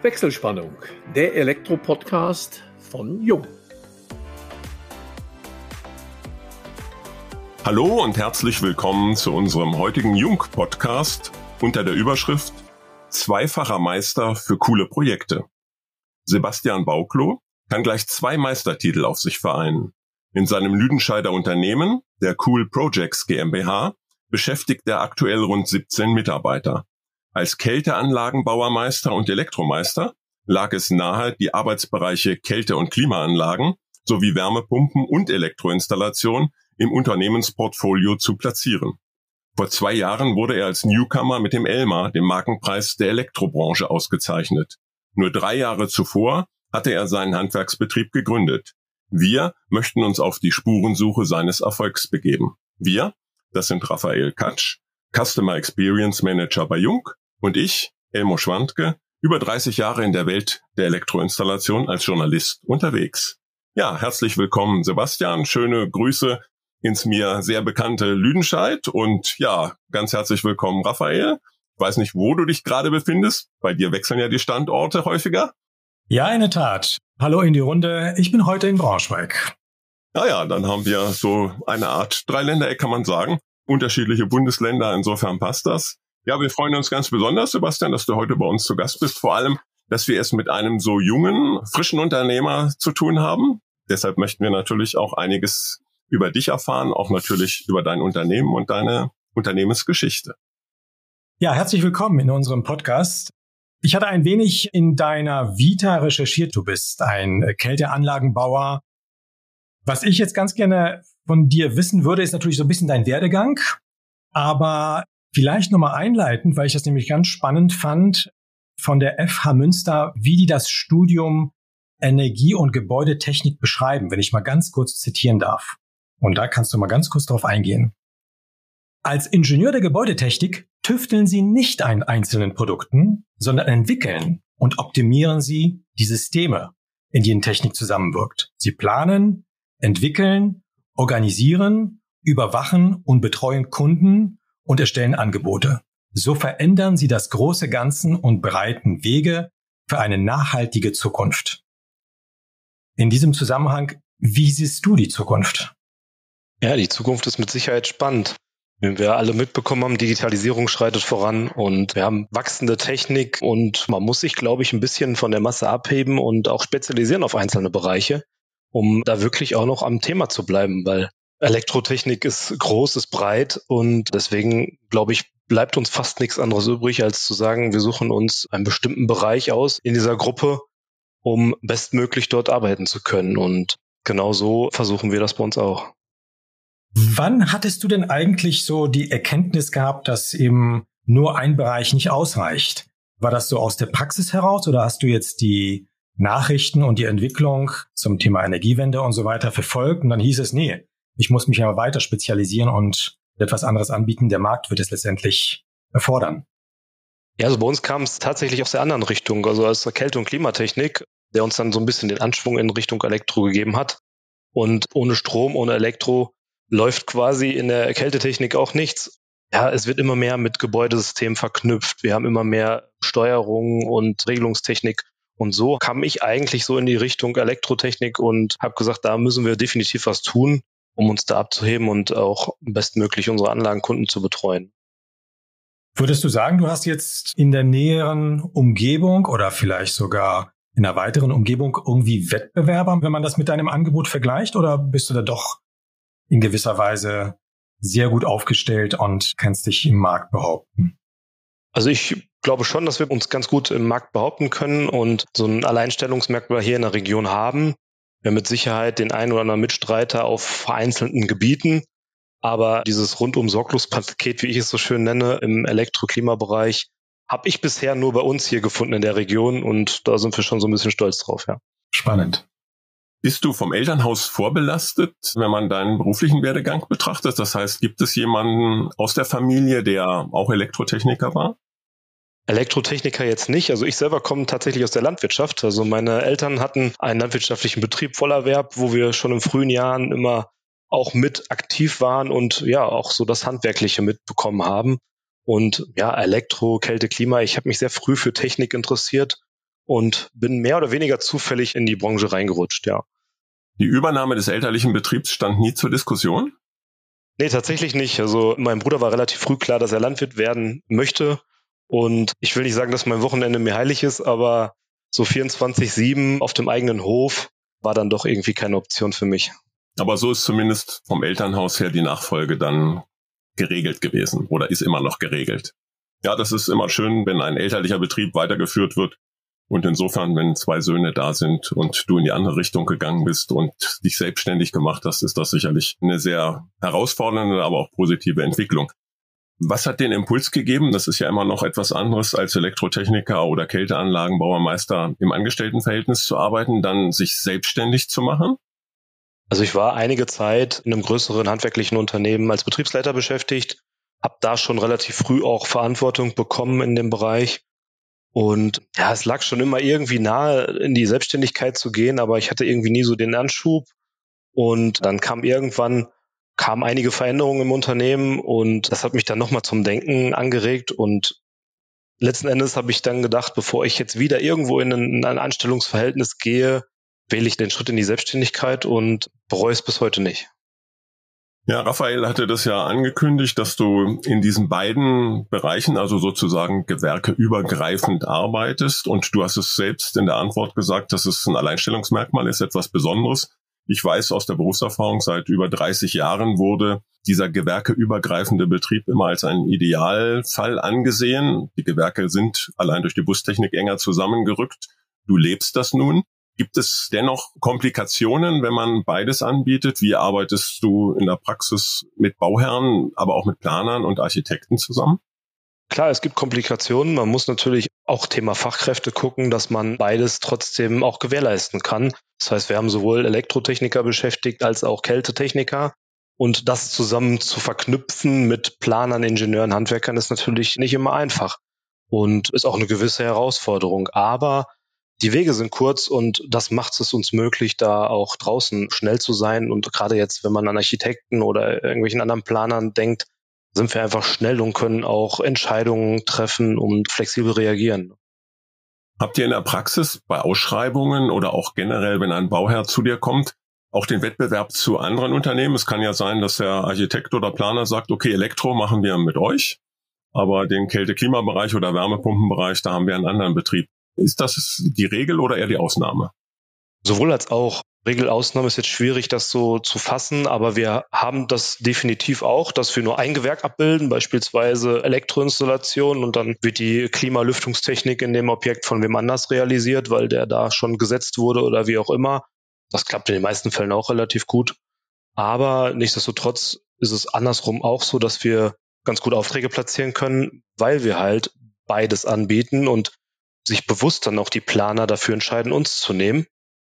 Wechselspannung, der Elektro-Podcast von Jung. Hallo und herzlich willkommen zu unserem heutigen Jung-Podcast unter der Überschrift Zweifacher Meister für coole Projekte. Sebastian Bauklo kann gleich zwei Meistertitel auf sich vereinen. In seinem Lüdenscheider Unternehmen, der Cool Projects GmbH, beschäftigt er aktuell rund 17 Mitarbeiter. Als Kälteanlagenbauermeister und Elektromeister lag es nahe, die Arbeitsbereiche Kälte- und Klimaanlagen sowie Wärmepumpen und Elektroinstallation im Unternehmensportfolio zu platzieren. Vor zwei Jahren wurde er als Newcomer mit dem Elmar, dem Markenpreis der Elektrobranche, ausgezeichnet. Nur drei Jahre zuvor hatte er seinen Handwerksbetrieb gegründet. Wir möchten uns auf die Spurensuche seines Erfolgs begeben. Wir, das sind Raphael Katsch, Customer Experience Manager bei Jung und ich, Elmo Schwandke, über 30 Jahre in der Welt der Elektroinstallation als Journalist unterwegs. Ja, herzlich willkommen, Sebastian. Schöne Grüße ins mir sehr bekannte Lüdenscheid und ja, ganz herzlich willkommen, Raphael. Ich weiß nicht, wo du dich gerade befindest. Bei dir wechseln ja die Standorte häufiger. Ja, in der Tat. Hallo in die Runde. Ich bin heute in Braunschweig. Naja, dann haben wir so eine Art Dreiländereck, kann man sagen. Unterschiedliche Bundesländer, insofern passt das. Ja, wir freuen uns ganz besonders, Sebastian, dass du heute bei uns zu Gast bist. Vor allem, dass wir es mit einem so jungen, frischen Unternehmer zu tun haben. Deshalb möchten wir natürlich auch einiges über dich erfahren, auch natürlich über dein Unternehmen und deine Unternehmensgeschichte. Ja, herzlich willkommen in unserem Podcast. Ich hatte ein wenig in deiner Vita recherchiert. Du bist ein Kälteanlagenbauer. Was ich jetzt ganz gerne von dir wissen würde, ist natürlich so ein bisschen dein Werdegang. Aber Vielleicht nochmal einleitend, weil ich das nämlich ganz spannend fand, von der FH Münster, wie die das Studium Energie- und Gebäudetechnik beschreiben, wenn ich mal ganz kurz zitieren darf. Und da kannst du mal ganz kurz drauf eingehen. Als Ingenieur der Gebäudetechnik tüfteln Sie nicht an einzelnen Produkten, sondern entwickeln und optimieren Sie die Systeme, in denen Technik zusammenwirkt. Sie planen, entwickeln, organisieren, überwachen und betreuen Kunden und erstellen Angebote. So verändern sie das große Ganzen und breiten Wege für eine nachhaltige Zukunft. In diesem Zusammenhang, wie siehst du die Zukunft? Ja, die Zukunft ist mit Sicherheit spannend. Wie wir alle mitbekommen haben, Digitalisierung schreitet voran und wir haben wachsende Technik und man muss sich, glaube ich, ein bisschen von der Masse abheben und auch spezialisieren auf einzelne Bereiche, um da wirklich auch noch am Thema zu bleiben, weil Elektrotechnik ist groß, ist breit und deswegen, glaube ich, bleibt uns fast nichts anderes übrig, als zu sagen, wir suchen uns einen bestimmten Bereich aus in dieser Gruppe, um bestmöglich dort arbeiten zu können. Und genau so versuchen wir das bei uns auch. Wann hattest du denn eigentlich so die Erkenntnis gehabt, dass eben nur ein Bereich nicht ausreicht? War das so aus der Praxis heraus oder hast du jetzt die Nachrichten und die Entwicklung zum Thema Energiewende und so weiter verfolgt und dann hieß es, nee, ich muss mich aber weiter spezialisieren und etwas anderes anbieten. Der Markt wird es letztendlich erfordern. Ja, also bei uns kam es tatsächlich aus der anderen Richtung, also aus der Kälte- und Klimatechnik, der uns dann so ein bisschen den Anschwung in Richtung Elektro gegeben hat. Und ohne Strom, ohne Elektro läuft quasi in der Kältetechnik auch nichts. Ja, es wird immer mehr mit Gebäudesystemen verknüpft. Wir haben immer mehr Steuerung und Regelungstechnik. Und so kam ich eigentlich so in die Richtung Elektrotechnik und habe gesagt, da müssen wir definitiv was tun um uns da abzuheben und auch bestmöglich unsere Anlagenkunden zu betreuen. Würdest du sagen, du hast jetzt in der näheren Umgebung oder vielleicht sogar in einer weiteren Umgebung irgendwie Wettbewerber, wenn man das mit deinem Angebot vergleicht, oder bist du da doch in gewisser Weise sehr gut aufgestellt und kannst dich im Markt behaupten? Also ich glaube schon, dass wir uns ganz gut im Markt behaupten können und so ein Alleinstellungsmerkmal hier in der Region haben. Mit Sicherheit den einen oder anderen Mitstreiter auf vereinzelten Gebieten. Aber dieses rundum Sorglospaket, wie ich es so schön nenne, im Elektroklimabereich, habe ich bisher nur bei uns hier gefunden in der Region und da sind wir schon so ein bisschen stolz drauf, ja. Spannend. Bist du vom Elternhaus vorbelastet, wenn man deinen beruflichen Werdegang betrachtet? Das heißt, gibt es jemanden aus der Familie, der auch Elektrotechniker war? Elektrotechniker jetzt nicht. Also ich selber komme tatsächlich aus der Landwirtschaft. Also meine Eltern hatten einen landwirtschaftlichen Betrieb Vollerwerb, wo wir schon in frühen Jahren immer auch mit aktiv waren und ja auch so das Handwerkliche mitbekommen haben. Und ja, Elektro, Kälte, Klima. Ich habe mich sehr früh für Technik interessiert und bin mehr oder weniger zufällig in die Branche reingerutscht, ja. Die Übernahme des elterlichen Betriebs stand nie zur Diskussion? Nee, tatsächlich nicht. Also mein Bruder war relativ früh klar, dass er Landwirt werden möchte. Und ich will nicht sagen, dass mein Wochenende mir heilig ist, aber so 24-7 auf dem eigenen Hof war dann doch irgendwie keine Option für mich. Aber so ist zumindest vom Elternhaus her die Nachfolge dann geregelt gewesen oder ist immer noch geregelt. Ja, das ist immer schön, wenn ein elterlicher Betrieb weitergeführt wird. Und insofern, wenn zwei Söhne da sind und du in die andere Richtung gegangen bist und dich selbstständig gemacht hast, ist das sicherlich eine sehr herausfordernde, aber auch positive Entwicklung. Was hat den Impuls gegeben? Das ist ja immer noch etwas anderes als Elektrotechniker oder Kälteanlagenbauermeister im Angestelltenverhältnis zu arbeiten, dann sich selbstständig zu machen? Also ich war einige Zeit in einem größeren handwerklichen Unternehmen als Betriebsleiter beschäftigt, habe da schon relativ früh auch Verantwortung bekommen in dem Bereich. Und ja, es lag schon immer irgendwie nahe, in die Selbstständigkeit zu gehen, aber ich hatte irgendwie nie so den Anschub. Und dann kam irgendwann kamen einige Veränderungen im Unternehmen und das hat mich dann nochmal zum Denken angeregt und letzten Endes habe ich dann gedacht, bevor ich jetzt wieder irgendwo in ein, in ein Anstellungsverhältnis gehe, wähle ich den Schritt in die Selbstständigkeit und bereue es bis heute nicht. Ja, Raphael hatte das ja angekündigt, dass du in diesen beiden Bereichen, also sozusagen gewerkeübergreifend arbeitest. Und du hast es selbst in der Antwort gesagt, dass es ein Alleinstellungsmerkmal ist, etwas Besonderes. Ich weiß aus der Berufserfahrung, seit über 30 Jahren wurde dieser gewerkeübergreifende Betrieb immer als ein Idealfall angesehen. Die Gewerke sind allein durch die Bustechnik enger zusammengerückt. Du lebst das nun. Gibt es dennoch Komplikationen, wenn man beides anbietet? Wie arbeitest du in der Praxis mit Bauherren, aber auch mit Planern und Architekten zusammen? Klar, es gibt Komplikationen. Man muss natürlich auch Thema Fachkräfte gucken, dass man beides trotzdem auch gewährleisten kann. Das heißt, wir haben sowohl Elektrotechniker beschäftigt als auch Kältetechniker. Und das zusammen zu verknüpfen mit Planern, Ingenieuren, Handwerkern ist natürlich nicht immer einfach und ist auch eine gewisse Herausforderung. Aber die Wege sind kurz und das macht es uns möglich, da auch draußen schnell zu sein. Und gerade jetzt, wenn man an Architekten oder irgendwelchen anderen Planern denkt, sind wir einfach schnell und können auch Entscheidungen treffen und flexibel reagieren. Habt ihr in der Praxis bei Ausschreibungen oder auch generell, wenn ein Bauherr zu dir kommt, auch den Wettbewerb zu anderen Unternehmen? Es kann ja sein, dass der Architekt oder Planer sagt, okay, Elektro machen wir mit euch, aber den Kälte-Klimabereich oder Wärmepumpenbereich, da haben wir einen anderen Betrieb. Ist das die Regel oder eher die Ausnahme? Sowohl als auch. Regelausnahme ist jetzt schwierig, das so zu fassen, aber wir haben das definitiv auch, dass wir nur ein Gewerk abbilden, beispielsweise Elektroinstallation und dann wird die Klimalüftungstechnik in dem Objekt von wem anders realisiert, weil der da schon gesetzt wurde oder wie auch immer. Das klappt in den meisten Fällen auch relativ gut. Aber nichtsdestotrotz ist es andersrum auch so, dass wir ganz gut Aufträge platzieren können, weil wir halt beides anbieten und sich bewusst dann auch die Planer dafür entscheiden, uns zu nehmen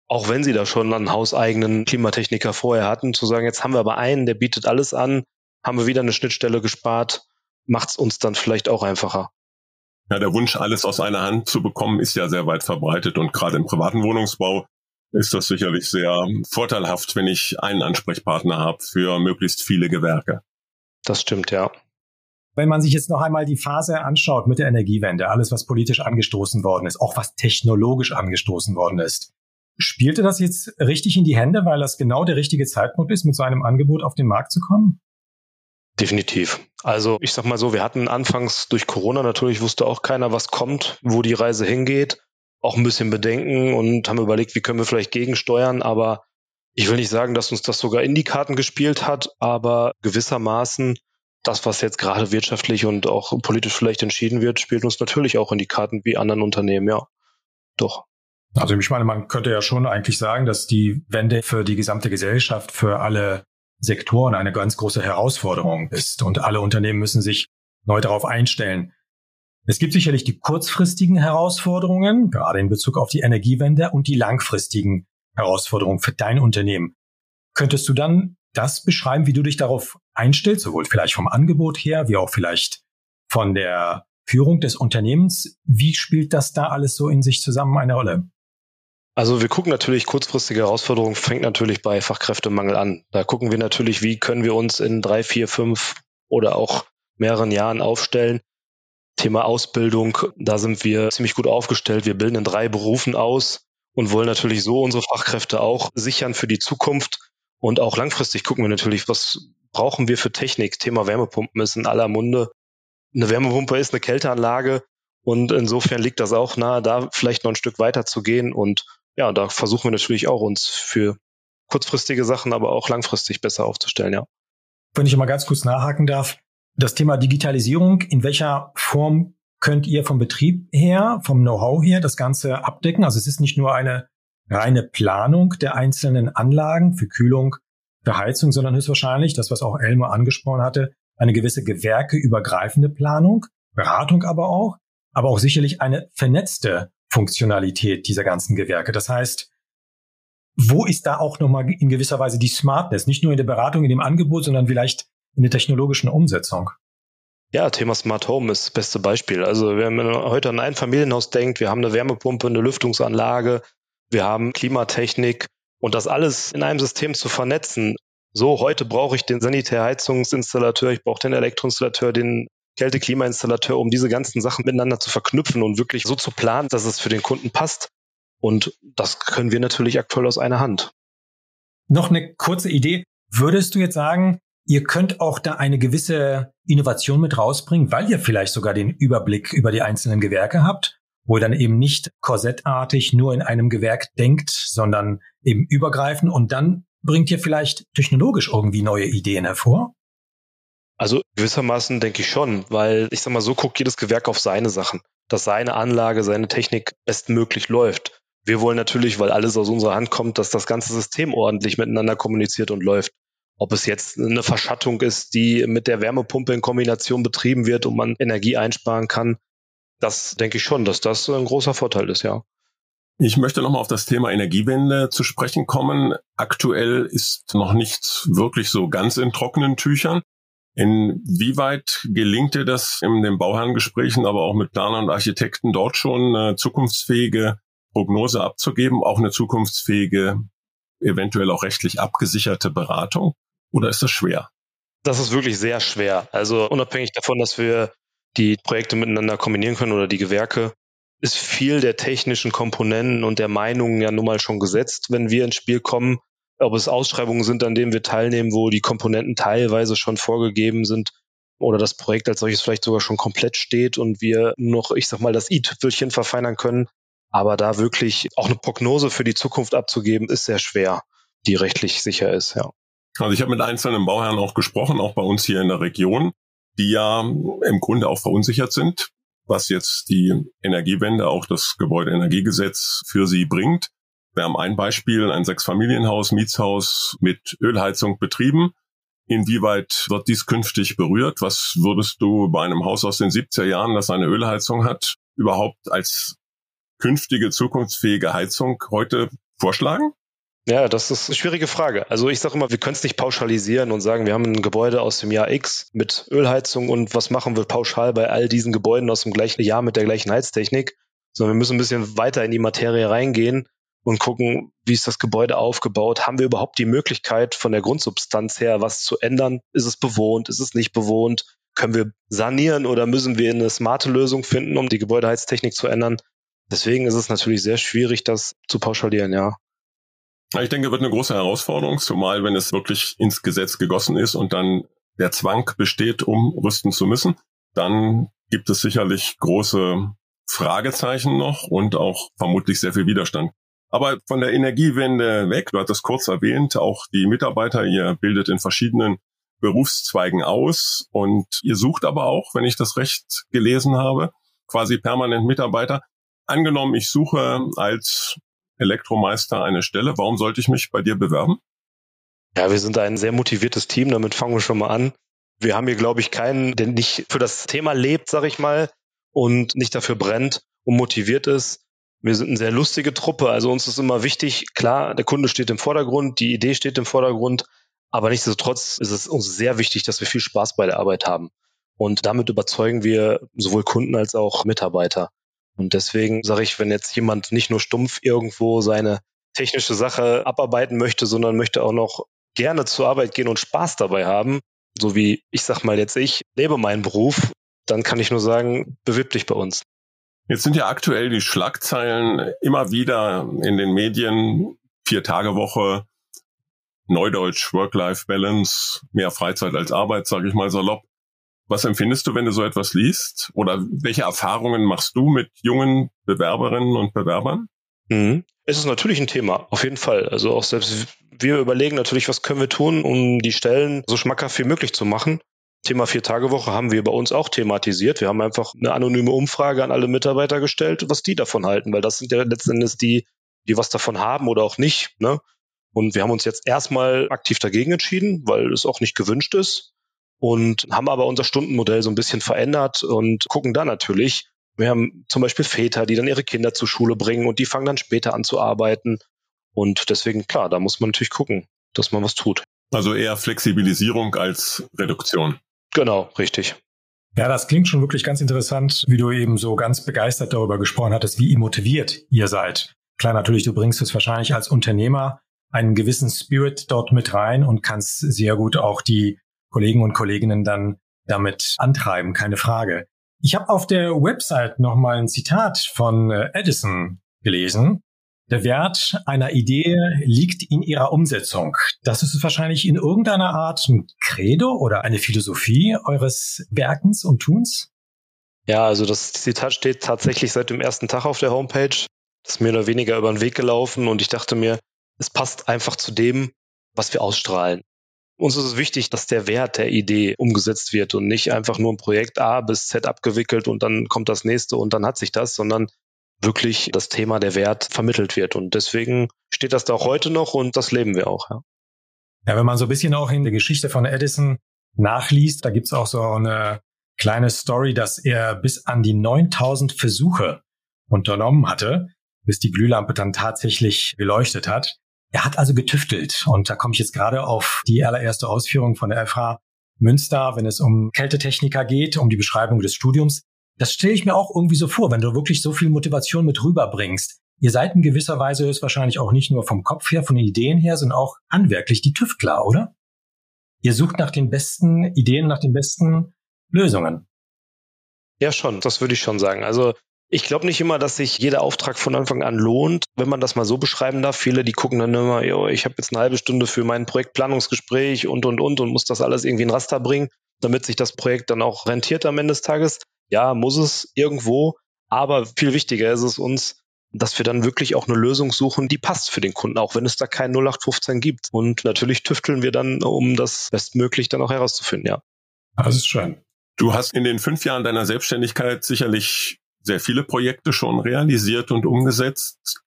auch wenn sie da schon einen hauseigenen Klimatechniker vorher hatten, zu sagen, jetzt haben wir aber einen, der bietet alles an, haben wir wieder eine Schnittstelle gespart, macht es uns dann vielleicht auch einfacher. Ja, der Wunsch, alles aus einer Hand zu bekommen, ist ja sehr weit verbreitet und gerade im privaten Wohnungsbau ist das sicherlich sehr vorteilhaft, wenn ich einen Ansprechpartner habe für möglichst viele Gewerke. Das stimmt, ja. Wenn man sich jetzt noch einmal die Phase anschaut mit der Energiewende, alles, was politisch angestoßen worden ist, auch was technologisch angestoßen worden ist, Spielte das jetzt richtig in die Hände, weil das genau der richtige Zeitpunkt ist, mit so einem Angebot auf den Markt zu kommen? Definitiv. Also ich sag mal so, wir hatten anfangs durch Corona natürlich wusste auch keiner, was kommt, wo die Reise hingeht. Auch ein bisschen Bedenken und haben überlegt, wie können wir vielleicht gegensteuern. Aber ich will nicht sagen, dass uns das sogar in die Karten gespielt hat, aber gewissermaßen das, was jetzt gerade wirtschaftlich und auch politisch vielleicht entschieden wird, spielt uns natürlich auch in die Karten wie anderen Unternehmen, ja. Doch. Also ich meine, man könnte ja schon eigentlich sagen, dass die Wende für die gesamte Gesellschaft, für alle Sektoren eine ganz große Herausforderung ist und alle Unternehmen müssen sich neu darauf einstellen. Es gibt sicherlich die kurzfristigen Herausforderungen, gerade in Bezug auf die Energiewende und die langfristigen Herausforderungen für dein Unternehmen. Könntest du dann das beschreiben, wie du dich darauf einstellst, sowohl vielleicht vom Angebot her, wie auch vielleicht von der Führung des Unternehmens? Wie spielt das da alles so in sich zusammen eine Rolle? Also wir gucken natürlich, kurzfristige Herausforderungen fängt natürlich bei Fachkräftemangel an. Da gucken wir natürlich, wie können wir uns in drei, vier, fünf oder auch mehreren Jahren aufstellen. Thema Ausbildung, da sind wir ziemlich gut aufgestellt. Wir bilden in drei Berufen aus und wollen natürlich so unsere Fachkräfte auch sichern für die Zukunft. Und auch langfristig gucken wir natürlich, was brauchen wir für Technik. Thema Wärmepumpen ist in aller Munde. Eine Wärmepumpe ist eine Kälteanlage und insofern liegt das auch nahe, da vielleicht noch ein Stück weiter zu gehen. Und ja, da versuchen wir natürlich auch uns für kurzfristige Sachen, aber auch langfristig besser aufzustellen, ja. Wenn ich mal ganz kurz nachhaken darf, das Thema Digitalisierung, in welcher Form könnt ihr vom Betrieb her, vom Know-how her das Ganze abdecken? Also es ist nicht nur eine reine Planung der einzelnen Anlagen für Kühlung, für Heizung, sondern höchstwahrscheinlich, das was auch Elmar angesprochen hatte, eine gewisse gewerkeübergreifende Planung, Beratung aber auch, aber auch sicherlich eine vernetzte Funktionalität dieser ganzen Gewerke. Das heißt, wo ist da auch nochmal in gewisser Weise die Smartness? Nicht nur in der Beratung, in dem Angebot, sondern vielleicht in der technologischen Umsetzung. Ja, Thema Smart Home ist das beste Beispiel. Also wenn man heute an ein Familienhaus denkt, wir haben eine Wärmepumpe, eine Lüftungsanlage, wir haben Klimatechnik und das alles in einem System zu vernetzen. So, heute brauche ich den Sanitärheizungsinstallateur, ich brauche den Elektroinstallateur, den Kälte-Klimainstallateur, um diese ganzen Sachen miteinander zu verknüpfen und wirklich so zu planen, dass es für den Kunden passt. Und das können wir natürlich aktuell aus einer Hand. Noch eine kurze Idee. Würdest du jetzt sagen, ihr könnt auch da eine gewisse Innovation mit rausbringen, weil ihr vielleicht sogar den Überblick über die einzelnen Gewerke habt, wo ihr dann eben nicht korsettartig nur in einem Gewerk denkt, sondern eben übergreifend und dann bringt ihr vielleicht technologisch irgendwie neue Ideen hervor? Also gewissermaßen denke ich schon, weil ich sag mal, so guckt jedes Gewerk auf seine Sachen, dass seine Anlage, seine Technik bestmöglich läuft. Wir wollen natürlich, weil alles aus unserer Hand kommt, dass das ganze System ordentlich miteinander kommuniziert und läuft. Ob es jetzt eine Verschattung ist, die mit der Wärmepumpe in Kombination betrieben wird und man Energie einsparen kann, das denke ich schon, dass das ein großer Vorteil ist, ja. Ich möchte nochmal auf das Thema Energiewende zu sprechen kommen. Aktuell ist noch nichts wirklich so ganz in trockenen Tüchern. Inwieweit gelingt dir das in den Bauherrengesprächen, aber auch mit Planern und Architekten dort schon eine zukunftsfähige Prognose abzugeben, auch eine zukunftsfähige, eventuell auch rechtlich abgesicherte Beratung? Oder ist das schwer? Das ist wirklich sehr schwer. Also unabhängig davon, dass wir die Projekte miteinander kombinieren können oder die Gewerke, ist viel der technischen Komponenten und der Meinungen ja nun mal schon gesetzt, wenn wir ins Spiel kommen. Ob es Ausschreibungen sind, an denen wir teilnehmen, wo die Komponenten teilweise schon vorgegeben sind oder das Projekt als solches vielleicht sogar schon komplett steht und wir noch, ich sag mal, das i-Tüpfelchen verfeinern können, aber da wirklich auch eine Prognose für die Zukunft abzugeben, ist sehr schwer, die rechtlich sicher ist, ja. Also ich habe mit einzelnen Bauherren auch gesprochen, auch bei uns hier in der Region, die ja im Grunde auch verunsichert sind, was jetzt die Energiewende, auch das Gebäudeenergiegesetz für sie bringt. Wir haben ein Beispiel, ein Sechsfamilienhaus, Mietshaus mit Ölheizung betrieben. Inwieweit wird dies künftig berührt? Was würdest du bei einem Haus aus den 70er Jahren, das eine Ölheizung hat, überhaupt als künftige zukunftsfähige Heizung heute vorschlagen? Ja, das ist eine schwierige Frage. Also ich sage immer, wir können es nicht pauschalisieren und sagen, wir haben ein Gebäude aus dem Jahr X mit Ölheizung und was machen wir pauschal bei all diesen Gebäuden aus dem gleichen Jahr mit der gleichen Heiztechnik, sondern wir müssen ein bisschen weiter in die Materie reingehen und gucken, wie ist das Gebäude aufgebaut? Haben wir überhaupt die Möglichkeit von der Grundsubstanz her was zu ändern? Ist es bewohnt? Ist es nicht bewohnt? Können wir sanieren oder müssen wir eine smarte Lösung finden, um die Gebäudeheiztechnik zu ändern? Deswegen ist es natürlich sehr schwierig, das zu pauschalieren, ja. Ich denke, wird eine große Herausforderung, zumal wenn es wirklich ins Gesetz gegossen ist und dann der Zwang besteht, um rüsten zu müssen, dann gibt es sicherlich große Fragezeichen noch und auch vermutlich sehr viel Widerstand. Aber von der Energiewende weg, du hattest es kurz erwähnt, auch die Mitarbeiter, ihr bildet in verschiedenen Berufszweigen aus und ihr sucht aber auch, wenn ich das recht gelesen habe, quasi permanent Mitarbeiter. Angenommen, ich suche als Elektromeister eine Stelle, warum sollte ich mich bei dir bewerben? Ja, wir sind ein sehr motiviertes Team, damit fangen wir schon mal an. Wir haben hier, glaube ich, keinen, der nicht für das Thema lebt, sag ich mal, und nicht dafür brennt und motiviert ist. Wir sind eine sehr lustige Truppe, also uns ist immer wichtig, klar, der Kunde steht im Vordergrund, die Idee steht im Vordergrund, aber nichtsdestotrotz ist es uns sehr wichtig, dass wir viel Spaß bei der Arbeit haben. Und damit überzeugen wir sowohl Kunden als auch Mitarbeiter. Und deswegen sage ich, wenn jetzt jemand nicht nur stumpf irgendwo seine technische Sache abarbeiten möchte, sondern möchte auch noch gerne zur Arbeit gehen und Spaß dabei haben, so wie ich sag mal jetzt ich lebe meinen Beruf, dann kann ich nur sagen, bewirb dich bei uns. Jetzt sind ja aktuell die Schlagzeilen immer wieder in den Medien, vier Tage Woche, Neudeutsch, Work-Life-Balance, mehr Freizeit als Arbeit, sage ich mal salopp. Was empfindest du, wenn du so etwas liest? Oder welche Erfahrungen machst du mit jungen Bewerberinnen und Bewerbern? Mhm. Es ist natürlich ein Thema, auf jeden Fall. Also auch selbst wir überlegen natürlich, was können wir tun, um die Stellen so schmackhaft wie möglich zu machen. Thema Vier-Tage-Woche haben wir bei uns auch thematisiert. Wir haben einfach eine anonyme Umfrage an alle Mitarbeiter gestellt, was die davon halten, weil das sind ja letzten Endes die, die was davon haben oder auch nicht. Ne? Und wir haben uns jetzt erstmal aktiv dagegen entschieden, weil es auch nicht gewünscht ist und haben aber unser Stundenmodell so ein bisschen verändert und gucken da natürlich. Wir haben zum Beispiel Väter, die dann ihre Kinder zur Schule bringen und die fangen dann später an zu arbeiten. Und deswegen, klar, da muss man natürlich gucken, dass man was tut. Also eher Flexibilisierung als Reduktion. Genau, richtig. Ja, das klingt schon wirklich ganz interessant, wie du eben so ganz begeistert darüber gesprochen hattest, wie motiviert ihr seid. Klar, natürlich, du bringst es wahrscheinlich als Unternehmer einen gewissen Spirit dort mit rein und kannst sehr gut auch die Kollegen und Kolleginnen dann damit antreiben, keine Frage. Ich habe auf der Website nochmal ein Zitat von äh, Edison gelesen. Der Wert einer Idee liegt in ihrer Umsetzung. Das ist wahrscheinlich in irgendeiner Art ein Credo oder eine Philosophie eures Werkens und Tuns? Ja, also das Zitat steht tatsächlich seit dem ersten Tag auf der Homepage. Das ist mir oder weniger über den Weg gelaufen und ich dachte mir, es passt einfach zu dem, was wir ausstrahlen. Uns ist es wichtig, dass der Wert der Idee umgesetzt wird und nicht einfach nur ein Projekt A bis Z abgewickelt und dann kommt das nächste und dann hat sich das, sondern wirklich das Thema der Wert vermittelt wird. Und deswegen steht das da auch heute noch und das leben wir auch. Ja, ja wenn man so ein bisschen auch in der Geschichte von Edison nachliest, da gibt's auch so eine kleine Story, dass er bis an die 9000 Versuche unternommen hatte, bis die Glühlampe dann tatsächlich geleuchtet hat. Er hat also getüftelt und da komme ich jetzt gerade auf die allererste Ausführung von der FH Münster, wenn es um Kältetechniker geht, um die Beschreibung des Studiums. Das stelle ich mir auch irgendwie so vor, wenn du wirklich so viel Motivation mit rüberbringst. Ihr seid in gewisser Weise höchstwahrscheinlich auch nicht nur vom Kopf her, von den Ideen her, sondern auch handwerklich die Tüftler, oder? Ihr sucht nach den besten Ideen, nach den besten Lösungen. Ja, schon, das würde ich schon sagen. Also ich glaube nicht immer, dass sich jeder Auftrag von Anfang an lohnt, wenn man das mal so beschreiben darf. Viele, die gucken dann immer, yo, ich habe jetzt eine halbe Stunde für mein Projektplanungsgespräch und, und, und und muss das alles irgendwie in Raster bringen, damit sich das Projekt dann auch rentiert am Ende des Tages. Ja, muss es irgendwo. Aber viel wichtiger ist es uns, dass wir dann wirklich auch eine Lösung suchen, die passt für den Kunden, auch wenn es da kein 0815 gibt. Und natürlich tüfteln wir dann, um das bestmöglich dann auch herauszufinden, ja. Das ist schön. Du hast in den fünf Jahren deiner Selbstständigkeit sicherlich sehr viele Projekte schon realisiert und umgesetzt.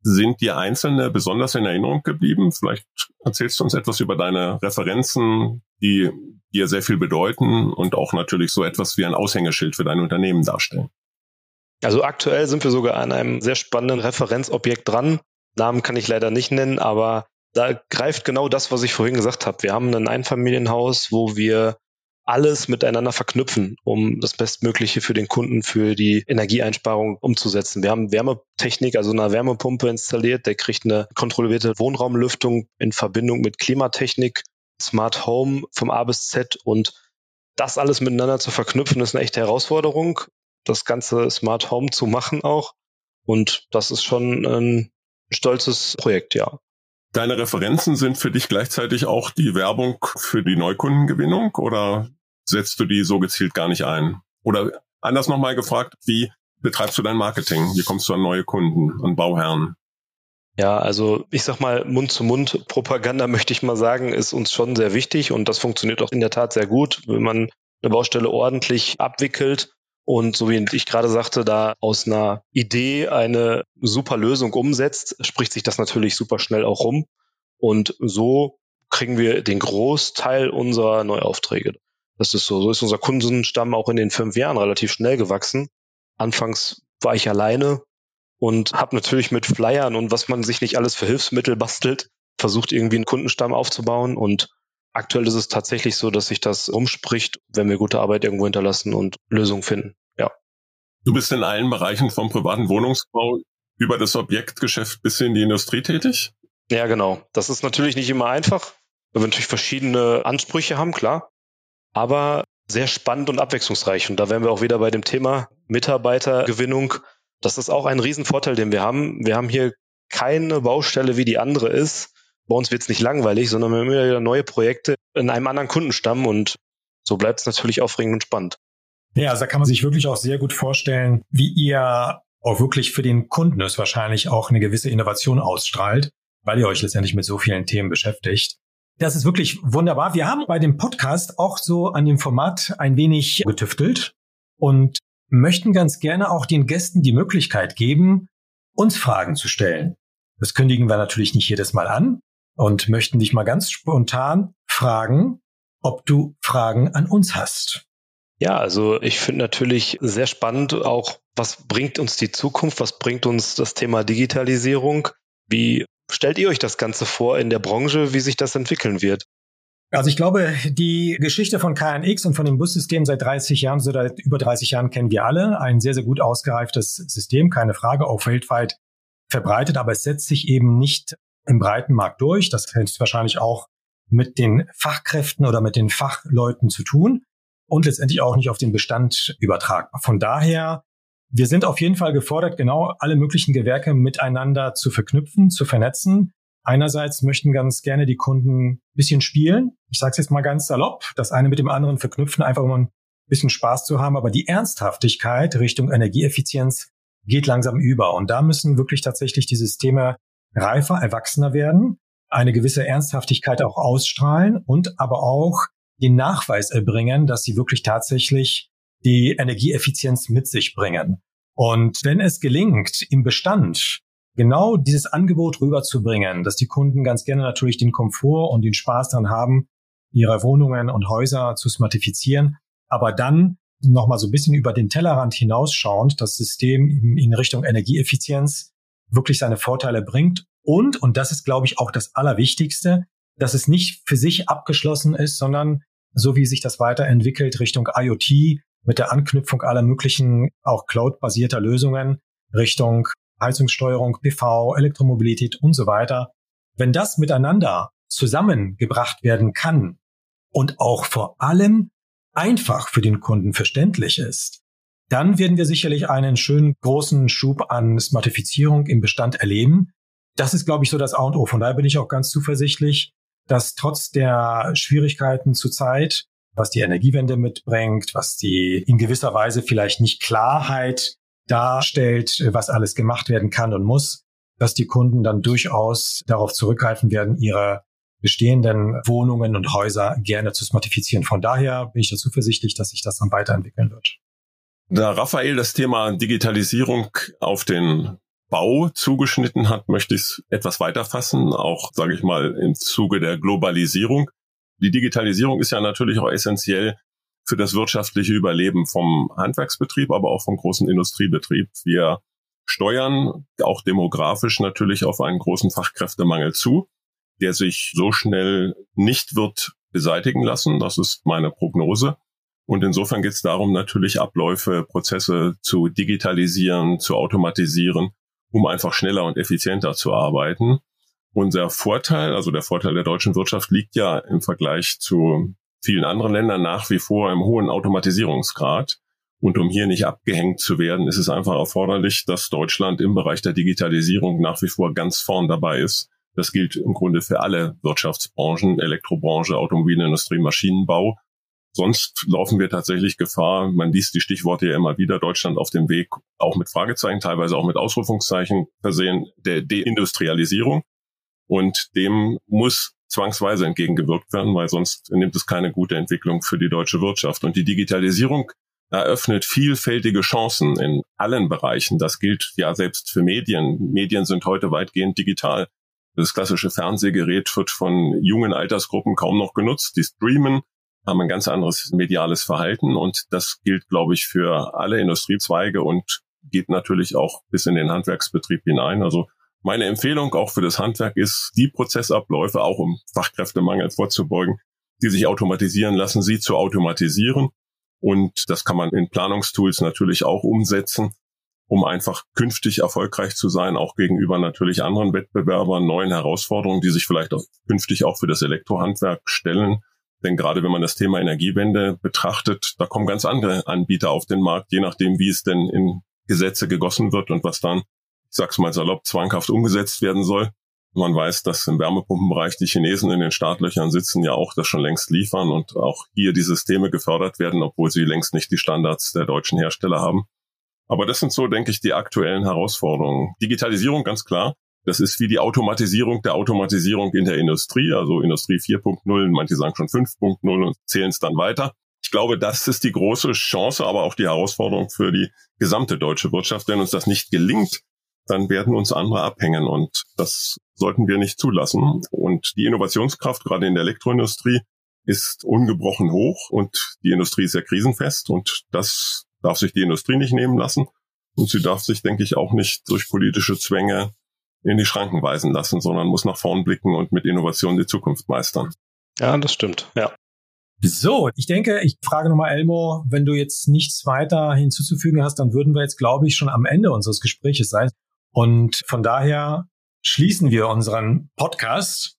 Sind dir einzelne besonders in Erinnerung geblieben? Vielleicht erzählst du uns etwas über deine Referenzen, die dir sehr viel bedeuten und auch natürlich so etwas wie ein Aushängeschild für dein Unternehmen darstellen. Also aktuell sind wir sogar an einem sehr spannenden Referenzobjekt dran. Namen kann ich leider nicht nennen, aber da greift genau das, was ich vorhin gesagt habe. Wir haben ein Einfamilienhaus, wo wir alles miteinander verknüpfen, um das Bestmögliche für den Kunden, für die Energieeinsparung umzusetzen. Wir haben Wärmetechnik, also eine Wärmepumpe installiert, der kriegt eine kontrollierte Wohnraumlüftung in Verbindung mit Klimatechnik, Smart Home vom A bis Z und das alles miteinander zu verknüpfen, ist eine echte Herausforderung, das ganze Smart Home zu machen auch. Und das ist schon ein stolzes Projekt, ja. Deine Referenzen sind für dich gleichzeitig auch die Werbung für die Neukundengewinnung oder setzt du die so gezielt gar nicht ein? Oder anders nochmal gefragt, wie betreibst du dein Marketing? Wie kommst du an neue Kunden, an Bauherren? Ja, also ich sag mal, Mund-zu-Mund-Propaganda möchte ich mal sagen, ist uns schon sehr wichtig und das funktioniert auch in der Tat sehr gut, wenn man eine Baustelle ordentlich abwickelt und so wie ich gerade sagte, da aus einer Idee eine super Lösung umsetzt, spricht sich das natürlich super schnell auch rum. Und so kriegen wir den Großteil unserer Neuaufträge. Das ist so. So ist unser Kundenstamm auch in den fünf Jahren relativ schnell gewachsen. Anfangs war ich alleine und habe natürlich mit Flyern und was man sich nicht alles für Hilfsmittel bastelt, versucht irgendwie einen Kundenstamm aufzubauen. Und aktuell ist es tatsächlich so, dass sich das umspricht, wenn wir gute Arbeit irgendwo hinterlassen und Lösungen finden. Ja. Du bist in allen Bereichen vom privaten Wohnungsbau über das Objektgeschäft bis in die Industrie tätig? Ja, genau. Das ist natürlich nicht immer einfach, weil wir natürlich verschiedene Ansprüche haben, klar. Aber sehr spannend und abwechslungsreich. Und da wären wir auch wieder bei dem Thema Mitarbeitergewinnung. Das ist auch ein Riesenvorteil, den wir haben. Wir haben hier keine Baustelle, wie die andere ist. Bei uns wird es nicht langweilig, sondern wir haben immer wieder neue Projekte in einem anderen Kundenstamm und so bleibt es natürlich aufregend und spannend. Ja, also da kann man sich wirklich auch sehr gut vorstellen, wie ihr auch wirklich für den Kunden es wahrscheinlich auch eine gewisse Innovation ausstrahlt, weil ihr euch letztendlich mit so vielen Themen beschäftigt. Das ist wirklich wunderbar. Wir haben bei dem Podcast auch so an dem Format ein wenig getüftelt und möchten ganz gerne auch den Gästen die Möglichkeit geben, uns Fragen zu stellen. Das kündigen wir natürlich nicht jedes Mal an und möchten dich mal ganz spontan fragen, ob du Fragen an uns hast. Ja, also ich finde natürlich sehr spannend auch, was bringt uns die Zukunft, was bringt uns das Thema Digitalisierung, wie stellt ihr euch das Ganze vor in der Branche, wie sich das entwickeln wird? Also ich glaube, die Geschichte von KNX und von dem Bussystem seit 30 Jahren, so seit über 30 Jahren kennen wir alle. Ein sehr, sehr gut ausgereiftes System, keine Frage, auch weltweit verbreitet, aber es setzt sich eben nicht im breiten Markt durch. Das hat wahrscheinlich auch mit den Fachkräften oder mit den Fachleuten zu tun und letztendlich auch nicht auf den Bestand übertragbar. Von daher, wir sind auf jeden Fall gefordert, genau alle möglichen Gewerke miteinander zu verknüpfen, zu vernetzen. Einerseits möchten ganz gerne die Kunden ein bisschen spielen. Ich sage es jetzt mal ganz salopp, das eine mit dem anderen verknüpfen, einfach um ein bisschen Spaß zu haben. Aber die Ernsthaftigkeit Richtung Energieeffizienz geht langsam über. Und da müssen wirklich tatsächlich die Systeme reifer, erwachsener werden, eine gewisse Ernsthaftigkeit auch ausstrahlen und aber auch den Nachweis erbringen, dass sie wirklich tatsächlich die Energieeffizienz mit sich bringen. Und wenn es gelingt, im Bestand genau dieses Angebot rüberzubringen, dass die Kunden ganz gerne natürlich den Komfort und den Spaß daran haben, ihre Wohnungen und Häuser zu smartifizieren, aber dann nochmal so ein bisschen über den Tellerrand hinausschauend das System in Richtung Energieeffizienz wirklich seine Vorteile bringt. Und, und das ist, glaube ich, auch das Allerwichtigste, dass es nicht für sich abgeschlossen ist, sondern so wie sich das weiterentwickelt Richtung IoT mit der Anknüpfung aller möglichen auch Cloud-basierter Lösungen Richtung Heizungssteuerung, PV, Elektromobilität und so weiter. Wenn das miteinander zusammengebracht werden kann und auch vor allem einfach für den Kunden verständlich ist, dann werden wir sicherlich einen schönen großen Schub an Smartifizierung im Bestand erleben. Das ist, glaube ich, so das A und O. Von daher bin ich auch ganz zuversichtlich, dass trotz der Schwierigkeiten zurzeit, was die Energiewende mitbringt, was die in gewisser Weise vielleicht nicht Klarheit darstellt, was alles gemacht werden kann und muss, dass die Kunden dann durchaus darauf zurückgreifen werden, ihre bestehenden Wohnungen und Häuser gerne zu smartifizieren. Von daher bin ich da zuversichtlich, dass sich das dann weiterentwickeln wird. Da Raphael das Thema Digitalisierung auf den Bau zugeschnitten hat, möchte ich es etwas weiter fassen, auch sage ich mal im Zuge der Globalisierung. Die Digitalisierung ist ja natürlich auch essentiell für das wirtschaftliche Überleben vom Handwerksbetrieb, aber auch vom großen Industriebetrieb. Wir steuern auch demografisch natürlich auf einen großen Fachkräftemangel zu, der sich so schnell nicht wird beseitigen lassen. Das ist meine Prognose. Und insofern geht es darum, natürlich Abläufe, Prozesse zu digitalisieren, zu automatisieren um einfach schneller und effizienter zu arbeiten. Unser Vorteil, also der Vorteil der deutschen Wirtschaft liegt ja im Vergleich zu vielen anderen Ländern nach wie vor im hohen Automatisierungsgrad. Und um hier nicht abgehängt zu werden, ist es einfach erforderlich, dass Deutschland im Bereich der Digitalisierung nach wie vor ganz vorn dabei ist. Das gilt im Grunde für alle Wirtschaftsbranchen, Elektrobranche, Automobilindustrie, Maschinenbau Sonst laufen wir tatsächlich Gefahr, man liest die Stichworte ja immer wieder, Deutschland auf dem Weg, auch mit Fragezeichen, teilweise auch mit Ausrufungszeichen versehen, der Deindustrialisierung. Und dem muss zwangsweise entgegengewirkt werden, weil sonst nimmt es keine gute Entwicklung für die deutsche Wirtschaft. Und die Digitalisierung eröffnet vielfältige Chancen in allen Bereichen. Das gilt ja selbst für Medien. Medien sind heute weitgehend digital. Das klassische Fernsehgerät wird von jungen Altersgruppen kaum noch genutzt. Die streamen, haben ein ganz anderes mediales Verhalten und das gilt, glaube ich, für alle Industriezweige und geht natürlich auch bis in den Handwerksbetrieb hinein. Also meine Empfehlung auch für das Handwerk ist, die Prozessabläufe, auch um Fachkräftemangel vorzubeugen, die sich automatisieren lassen, sie zu automatisieren. Und das kann man in Planungstools natürlich auch umsetzen, um einfach künftig erfolgreich zu sein, auch gegenüber natürlich anderen Wettbewerbern, neuen Herausforderungen, die sich vielleicht auch künftig auch für das Elektrohandwerk stellen Denn gerade wenn man das Thema Energiewende betrachtet, da kommen ganz andere Anbieter auf den Markt, je nachdem, wie es denn in Gesetze gegossen wird und was dann, ich sag's mal salopp, zwanghaft umgesetzt werden soll. Man weiß, dass im Wärmepumpenbereich die Chinesen in den Startlöchern sitzen, ja auch das schon längst liefern und auch hier die Systeme gefördert werden, obwohl sie längst nicht die Standards der deutschen Hersteller haben. Aber das sind so, denke ich, die aktuellen Herausforderungen. Digitalisierung ganz klar. Das ist wie die Automatisierung der Automatisierung in der Industrie, also Industrie 4.0, manche sagen schon 5.0 und zählen es dann weiter. Ich glaube, das ist die große Chance, aber auch die Herausforderung für die gesamte deutsche Wirtschaft. Wenn uns das nicht gelingt, dann werden uns andere abhängen und das sollten wir nicht zulassen. Und die Innovationskraft, gerade in der Elektroindustrie, ist ungebrochen hoch und die Industrie ist sehr krisenfest und das darf sich die Industrie nicht nehmen lassen. Und sie darf sich, denke ich, auch nicht durch politische Zwänge in die Schranken weisen lassen, sondern muss nach vorn blicken und mit Innovation die Zukunft meistern. Ja, das stimmt. Ja. So, ich denke, ich frage nochmal Elmo, wenn du jetzt nichts weiter hinzuzufügen hast, dann würden wir jetzt, glaube ich, schon am Ende unseres Gespräches sein. Und von daher schließen wir unseren Podcast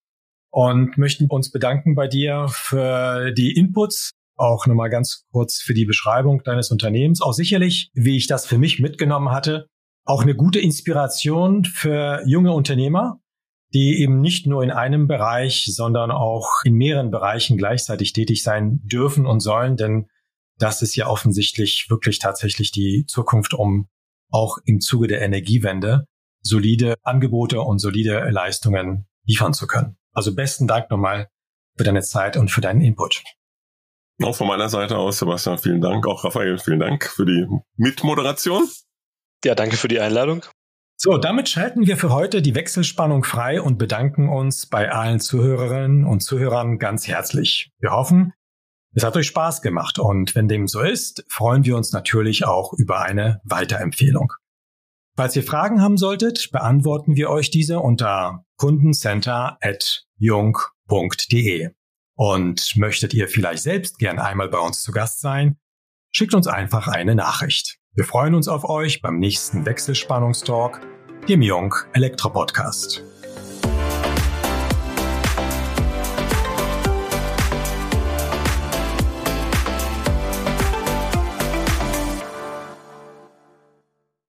und möchten uns bedanken bei dir für die Inputs, auch nochmal ganz kurz für die Beschreibung deines Unternehmens. Auch sicherlich, wie ich das für mich mitgenommen hatte, auch eine gute Inspiration für junge Unternehmer, die eben nicht nur in einem Bereich, sondern auch in mehreren Bereichen gleichzeitig tätig sein dürfen und sollen, denn das ist ja offensichtlich wirklich tatsächlich die Zukunft, um auch im Zuge der Energiewende solide Angebote und solide Leistungen liefern zu können. Also besten Dank nochmal für deine Zeit und für deinen Input. Auch von meiner Seite aus, Sebastian, vielen Dank. Auch Raphael, vielen Dank für die Mitmoderation. Ja, danke für die Einladung. So, damit schalten wir für heute die Wechselspannung frei und bedanken uns bei allen Zuhörerinnen und Zuhörern ganz herzlich. Wir hoffen, es hat euch Spaß gemacht und wenn dem so ist, freuen wir uns natürlich auch über eine Weiterempfehlung. Falls ihr Fragen haben solltet, beantworten wir euch diese unter kundencenter.jung.de. Und möchtet ihr vielleicht selbst gern einmal bei uns zu Gast sein, schickt uns einfach eine Nachricht. Wir freuen uns auf euch beim nächsten Wechselspannungstalk, dem Jung Elektro Podcast.